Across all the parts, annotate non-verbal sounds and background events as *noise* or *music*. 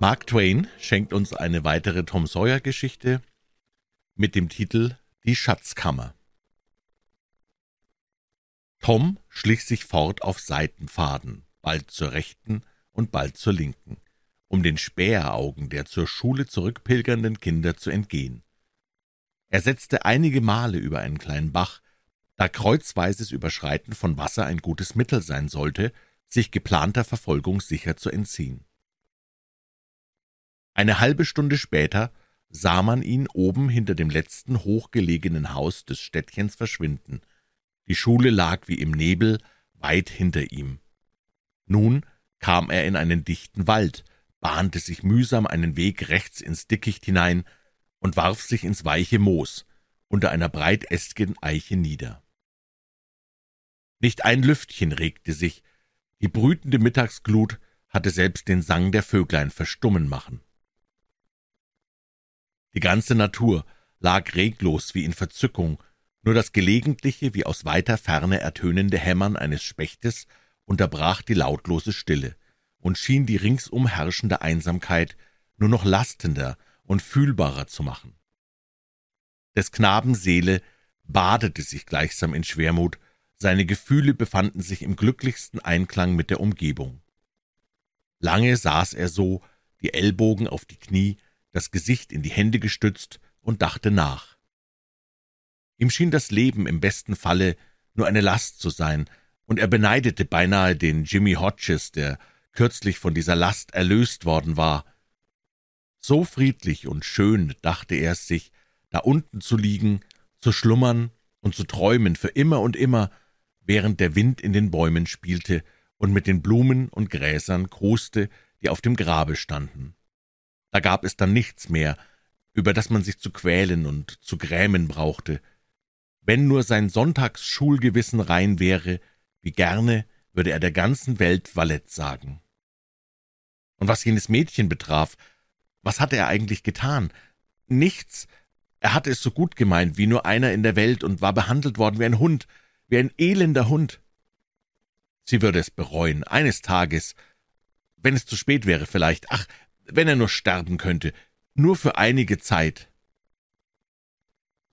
Mark Twain schenkt uns eine weitere Tom Sawyer-Geschichte mit dem Titel Die Schatzkammer. Tom schlich sich fort auf Seitenpfaden, bald zur rechten und bald zur linken, um den Späheraugen der zur Schule zurückpilgernden Kinder zu entgehen. Er setzte einige Male über einen kleinen Bach, da kreuzweises Überschreiten von Wasser ein gutes Mittel sein sollte, sich geplanter Verfolgung sicher zu entziehen. Eine halbe Stunde später sah man ihn oben hinter dem letzten hochgelegenen Haus des Städtchens verschwinden. Die Schule lag wie im Nebel weit hinter ihm. Nun kam er in einen dichten Wald, bahnte sich mühsam einen Weg rechts ins Dickicht hinein und warf sich ins weiche Moos unter einer breitästigen Eiche nieder. Nicht ein Lüftchen regte sich, die brütende Mittagsglut hatte selbst den Sang der Vöglein verstummen machen. Die ganze Natur lag reglos wie in Verzückung, nur das gelegentliche, wie aus weiter Ferne ertönende Hämmern eines Spechtes unterbrach die lautlose Stille und schien die ringsum herrschende Einsamkeit nur noch lastender und fühlbarer zu machen. Des Knaben Seele badete sich gleichsam in Schwermut, seine Gefühle befanden sich im glücklichsten Einklang mit der Umgebung. Lange saß er so, die Ellbogen auf die Knie, das Gesicht in die Hände gestützt und dachte nach. Ihm schien das Leben im besten Falle nur eine Last zu sein, und er beneidete beinahe den Jimmy Hodges, der kürzlich von dieser Last erlöst worden war. So friedlich und schön, dachte er es sich, da unten zu liegen, zu schlummern und zu träumen für immer und immer, während der Wind in den Bäumen spielte und mit den Blumen und Gräsern koste, die auf dem Grabe standen. Da gab es dann nichts mehr, über das man sich zu quälen und zu grämen brauchte. Wenn nur sein Sonntagsschulgewissen rein wäre, wie gerne würde er der ganzen Welt Valett sagen. Und was jenes Mädchen betraf, was hatte er eigentlich getan? Nichts. Er hatte es so gut gemeint wie nur einer in der Welt und war behandelt worden wie ein Hund, wie ein elender Hund. Sie würde es bereuen, eines Tages, wenn es zu spät wäre vielleicht, ach, wenn er nur sterben könnte, nur für einige Zeit.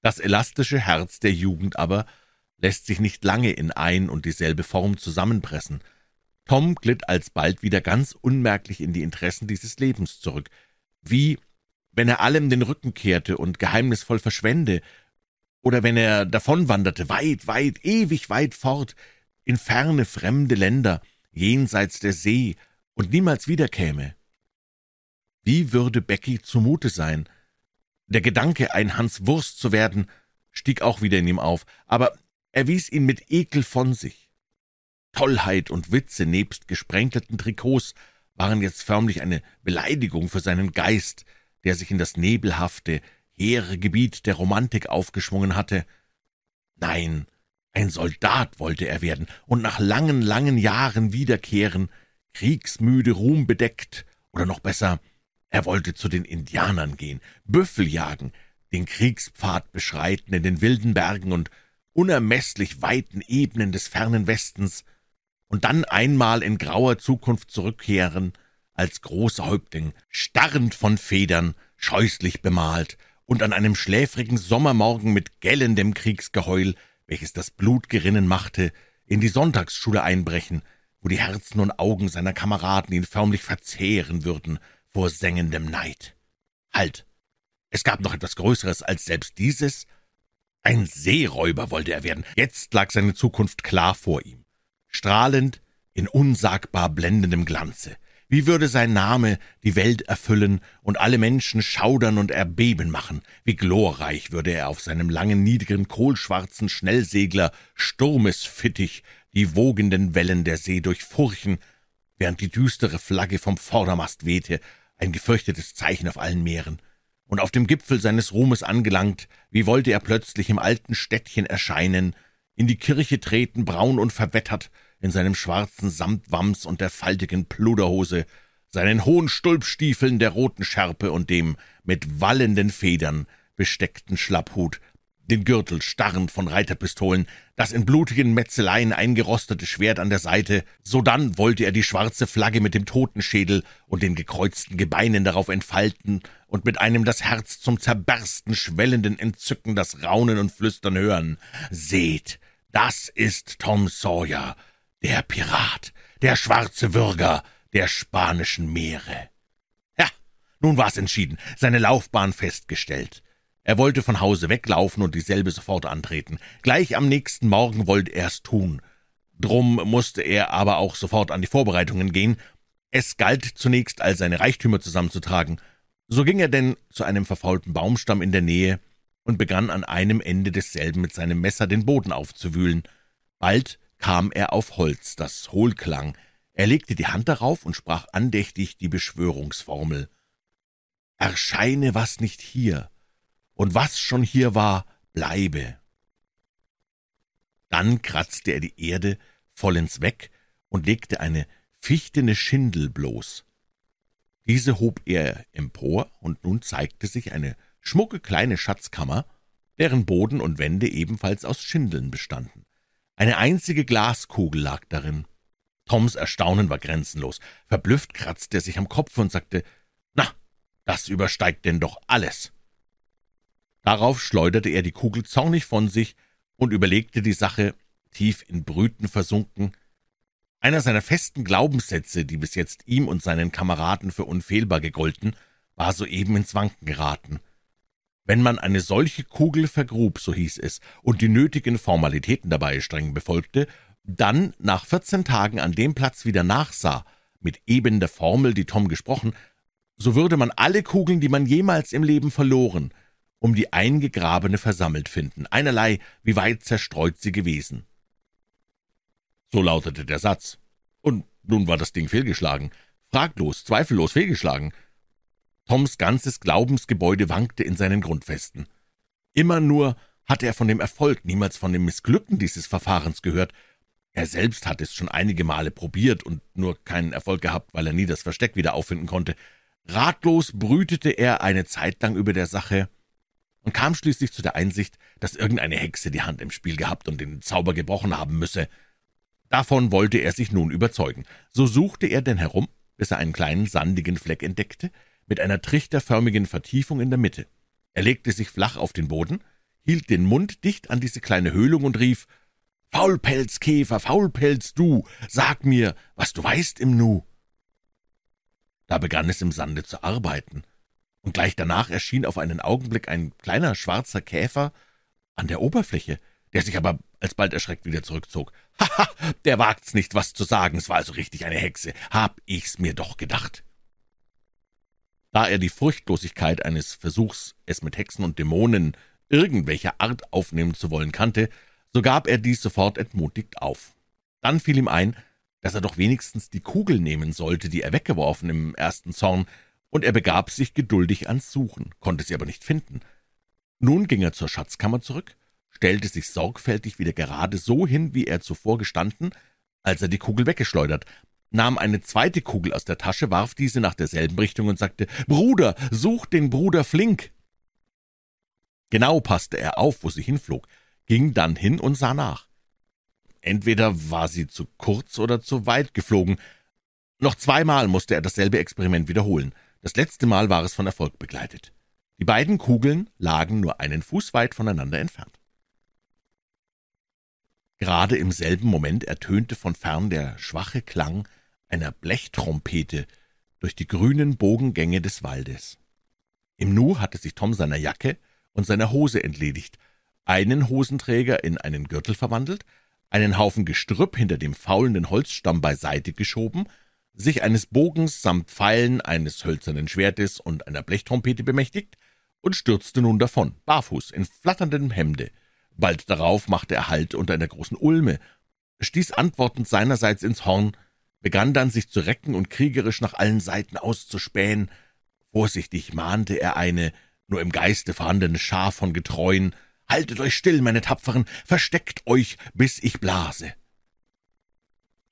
Das elastische Herz der Jugend aber lässt sich nicht lange in ein und dieselbe Form zusammenpressen. Tom glitt alsbald wieder ganz unmerklich in die Interessen dieses Lebens zurück, wie wenn er allem den Rücken kehrte und geheimnisvoll verschwände, oder wenn er davonwanderte, weit, weit, ewig weit fort, in ferne fremde Länder, jenseits der See, und niemals wiederkäme. Wie würde Becky zumute sein? Der Gedanke, ein Hans Wurst zu werden, stieg auch wieder in ihm auf, aber er wies ihn mit Ekel von sich. Tollheit und Witze nebst gesprenkelten Trikots waren jetzt förmlich eine Beleidigung für seinen Geist, der sich in das nebelhafte, hehre Gebiet der Romantik aufgeschwungen hatte. Nein, ein Soldat wollte er werden und nach langen, langen Jahren wiederkehren, kriegsmüde, ruhmbedeckt, oder noch besser, er wollte zu den Indianern gehen, Büffel jagen, den Kriegspfad beschreiten in den wilden Bergen und unermeßlich weiten Ebenen des fernen Westens und dann einmal in grauer Zukunft zurückkehren, als großer Häuptling, starrend von Federn, scheußlich bemalt und an einem schläfrigen Sommermorgen mit gellendem Kriegsgeheul, welches das Blut gerinnen machte, in die Sonntagsschule einbrechen, wo die Herzen und Augen seiner Kameraden ihn förmlich verzehren würden, vor sengendem Neid. Halt! Es gab noch etwas Größeres als selbst dieses. Ein Seeräuber wollte er werden. Jetzt lag seine Zukunft klar vor ihm. Strahlend, in unsagbar blendendem Glanze. Wie würde sein Name die Welt erfüllen und alle Menschen schaudern und erbeben machen? Wie glorreich würde er auf seinem langen, niedrigen, kohlschwarzen Schnellsegler Sturmesfittich die wogenden Wellen der See durchfurchen, während die düstere Flagge vom Vordermast wehte ein gefürchtetes Zeichen auf allen Meeren. Und auf dem Gipfel seines Ruhmes angelangt, wie wollte er plötzlich im alten Städtchen erscheinen, in die Kirche treten, braun und verwettert, in seinem schwarzen Samtwams und der faltigen Pluderhose, seinen hohen Stulpstiefeln der roten Schärpe und dem mit wallenden Federn besteckten Schlapphut, den Gürtel starrend von Reiterpistolen, das in blutigen Metzeleien eingerostete Schwert an der Seite, sodann wollte er die schwarze Flagge mit dem Totenschädel und den gekreuzten Gebeinen darauf entfalten und mit einem das Herz zum Zerbersten schwellenden Entzücken das Raunen und Flüstern hören. Seht, das ist Tom Sawyer, der Pirat, der schwarze Würger der spanischen Meere. Ja, nun war's entschieden, seine Laufbahn festgestellt. Er wollte von Hause weglaufen und dieselbe sofort antreten. Gleich am nächsten Morgen wollte er's tun. Drum musste er aber auch sofort an die Vorbereitungen gehen. Es galt zunächst, all seine Reichtümer zusammenzutragen. So ging er denn zu einem verfaulten Baumstamm in der Nähe und begann an einem Ende desselben mit seinem Messer den Boden aufzuwühlen. Bald kam er auf Holz, das hohl klang. Er legte die Hand darauf und sprach andächtig die Beschwörungsformel. Erscheine, was nicht hier, und was schon hier war, bleibe. Dann kratzte er die Erde vollends weg und legte eine fichtene Schindel bloß. Diese hob er empor, und nun zeigte sich eine schmucke kleine Schatzkammer, deren Boden und Wände ebenfalls aus Schindeln bestanden. Eine einzige Glaskugel lag darin. Toms Erstaunen war grenzenlos. Verblüfft kratzte er sich am Kopf und sagte, »Na, das übersteigt denn doch alles!« Darauf schleuderte er die Kugel zornig von sich und überlegte die Sache, tief in Brüten versunken. Einer seiner festen Glaubenssätze, die bis jetzt ihm und seinen Kameraden für unfehlbar gegolten, war soeben ins Wanken geraten. Wenn man eine solche Kugel vergrub, so hieß es, und die nötigen Formalitäten dabei streng befolgte, dann nach vierzehn Tagen an dem Platz wieder nachsah, mit eben der Formel, die Tom gesprochen, so würde man alle Kugeln, die man jemals im Leben verloren, um die eingegrabene versammelt finden, einerlei, wie weit zerstreut sie gewesen. So lautete der Satz. Und nun war das Ding fehlgeschlagen. Fraglos, zweifellos fehlgeschlagen. Toms ganzes Glaubensgebäude wankte in seinen Grundfesten. Immer nur hatte er von dem Erfolg, niemals von dem Missglücken dieses Verfahrens gehört. Er selbst hatte es schon einige Male probiert und nur keinen Erfolg gehabt, weil er nie das Versteck wieder auffinden konnte. Ratlos brütete er eine Zeit lang über der Sache, und kam schließlich zu der Einsicht, dass irgendeine Hexe die Hand im Spiel gehabt und den Zauber gebrochen haben müsse. Davon wollte er sich nun überzeugen. So suchte er denn herum, bis er einen kleinen sandigen Fleck entdeckte, mit einer trichterförmigen Vertiefung in der Mitte. Er legte sich flach auf den Boden, hielt den Mund dicht an diese kleine Höhlung und rief Faulpelzkäfer, Faulpelz, du, sag mir, was du weißt im Nu. Da begann es im Sande zu arbeiten und gleich danach erschien auf einen Augenblick ein kleiner schwarzer Käfer an der Oberfläche, der sich aber alsbald erschreckt wieder zurückzog. *laughs* Haha, der wagt's nicht, was zu sagen, es war also richtig eine Hexe, hab ich's mir doch gedacht. Da er die Furchtlosigkeit eines Versuchs, es mit Hexen und Dämonen irgendwelcher Art aufnehmen zu wollen kannte, so gab er dies sofort entmutigt auf. Dann fiel ihm ein, dass er doch wenigstens die Kugel nehmen sollte, die er weggeworfen im ersten Zorn, und er begab sich geduldig ans Suchen, konnte sie aber nicht finden. Nun ging er zur Schatzkammer zurück, stellte sich sorgfältig wieder gerade so hin, wie er zuvor gestanden, als er die Kugel weggeschleudert, nahm eine zweite Kugel aus der Tasche, warf diese nach derselben Richtung und sagte, »Bruder, such den Bruder Flink!« Genau passte er auf, wo sie hinflog, ging dann hin und sah nach. Entweder war sie zu kurz oder zu weit geflogen. Noch zweimal musste er dasselbe Experiment wiederholen. Das letzte Mal war es von Erfolg begleitet. Die beiden Kugeln lagen nur einen Fuß weit voneinander entfernt. Gerade im selben Moment ertönte von fern der schwache Klang einer Blechtrompete durch die grünen Bogengänge des Waldes. Im Nu hatte sich Tom seiner Jacke und seiner Hose entledigt, einen Hosenträger in einen Gürtel verwandelt, einen Haufen Gestrüpp hinter dem faulenden Holzstamm beiseite geschoben sich eines Bogens samt Pfeilen, eines hölzernen Schwertes und einer Blechtrompete bemächtigt und stürzte nun davon, barfuß, in flatterndem Hemde. Bald darauf machte er Halt unter einer großen Ulme, stieß antwortend seinerseits ins Horn, begann dann sich zu recken und kriegerisch nach allen Seiten auszuspähen. Vorsichtig mahnte er eine nur im Geiste vorhandene Schar von Getreuen, Haltet euch still, meine Tapferen, versteckt euch, bis ich blase.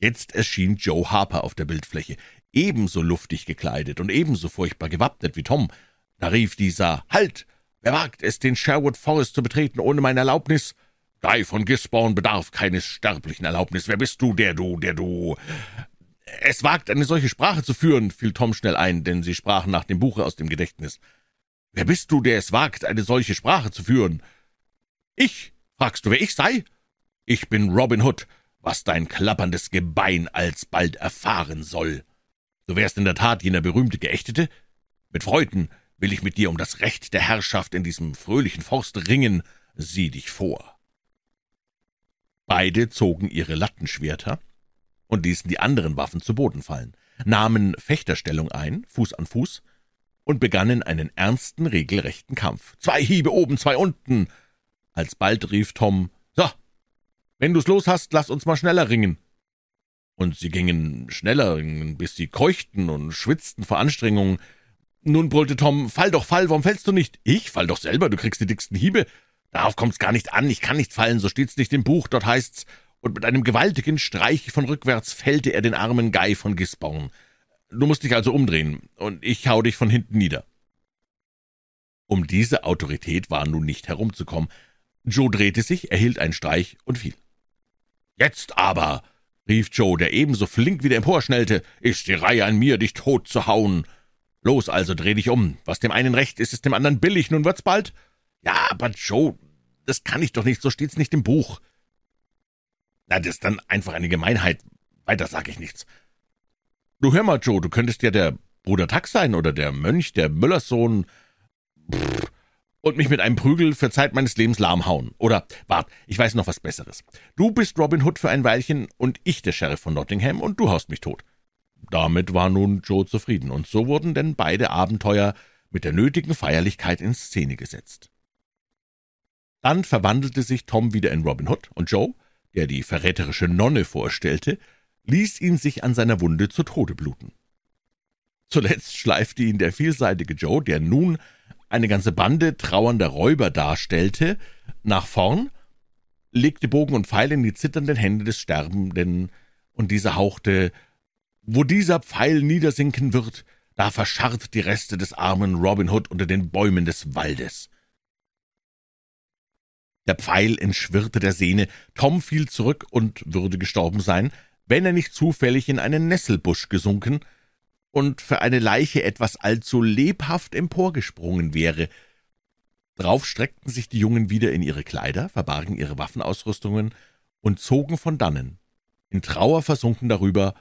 Jetzt erschien Joe Harper auf der Bildfläche, ebenso luftig gekleidet und ebenso furchtbar gewappnet wie Tom. Da rief dieser »Halt! Wer wagt es, den Sherwood Forest zu betreten ohne meine Erlaubnis? Guy von Gisborne bedarf keines sterblichen Erlaubnis. Wer bist du, der du, der du... Es wagt, eine solche Sprache zu führen, fiel Tom schnell ein, denn sie sprachen nach dem Buche aus dem Gedächtnis. Wer bist du, der es wagt, eine solche Sprache zu führen? Ich, fragst du, wer ich sei? Ich bin Robin Hood, was dein klapperndes Gebein alsbald erfahren soll. Du wärst in der Tat jener berühmte Geächtete? Mit Freuden will ich mit dir um das Recht der Herrschaft in diesem fröhlichen Forst ringen. Sieh dich vor. Beide zogen ihre Lattenschwerter und ließen die anderen Waffen zu Boden fallen, nahmen Fechterstellung ein, Fuß an Fuß, und begannen einen ernsten, regelrechten Kampf. Zwei Hiebe oben, zwei unten. Alsbald rief Tom, »So, wenn du's los hast, lass uns mal schneller ringen.« Und sie gingen schneller, bis sie keuchten und schwitzten vor Anstrengung. Nun brüllte Tom, »Fall doch, fall, warum fällst du nicht?« »Ich fall doch selber, du kriegst die dicksten Hiebe.« »Darauf kommt's gar nicht an, ich kann nicht fallen, so steht's nicht im Buch, dort heißt's, und mit einem gewaltigen Streich von rückwärts fällte er den armen Guy von Gisborne. Du musst dich also umdrehen, und ich hau dich von hinten nieder.« Um diese Autorität war nun nicht herumzukommen. Joe drehte sich, erhielt einen Streich und fiel. »Jetzt aber«, rief Joe, der ebenso flink wieder emporschnellte, »ist die Reihe an mir, dich tot zu hauen. Los also, dreh dich um. Was dem einen recht ist, ist dem anderen billig, nun wird's bald.« »Ja, aber Joe, das kann ich doch nicht, so steht's nicht im Buch.« »Na, das ist dann einfach eine Gemeinheit. Weiter sag ich nichts.« »Du hör mal, Joe, du könntest ja der Bruder Tax sein oder der Mönch, der Müllerssohn. Pff, und mich mit einem Prügel für Zeit meines Lebens lahmhauen. Oder, wart, ich weiß noch was Besseres. Du bist Robin Hood für ein Weilchen und ich der Sheriff von Nottingham und du haust mich tot. Damit war nun Joe zufrieden, und so wurden denn beide Abenteuer mit der nötigen Feierlichkeit in Szene gesetzt. Dann verwandelte sich Tom wieder in Robin Hood, und Joe, der die verräterische Nonne vorstellte, ließ ihn sich an seiner Wunde zu Tode bluten. Zuletzt schleifte ihn der vielseitige Joe, der nun eine ganze Bande trauernder Räuber darstellte, nach vorn, legte Bogen und Pfeil in die zitternden Hände des Sterbenden, und dieser hauchte, »Wo dieser Pfeil niedersinken wird, da verscharrt die Reste des armen Robin Hood unter den Bäumen des Waldes.« Der Pfeil entschwirrte der Sehne, Tom fiel zurück und würde gestorben sein, wenn er nicht zufällig in einen Nesselbusch gesunken, und für eine Leiche etwas allzu lebhaft emporgesprungen wäre. Drauf streckten sich die Jungen wieder in ihre Kleider, verbargen ihre Waffenausrüstungen und zogen von dannen, in Trauer versunken darüber,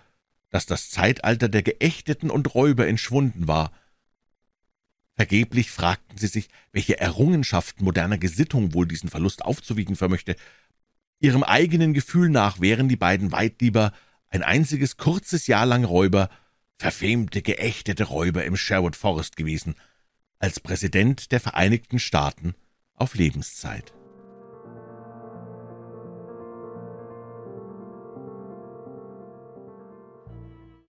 dass das Zeitalter der Geächteten und Räuber entschwunden war. Vergeblich fragten sie sich, welche Errungenschaft moderner Gesittung wohl diesen Verlust aufzuwiegen vermöchte. Ihrem eigenen Gefühl nach wären die beiden weit lieber ein einziges kurzes Jahr lang Räuber verfemte, geächtete Räuber im Sherwood Forest gewesen, als Präsident der Vereinigten Staaten auf Lebenszeit.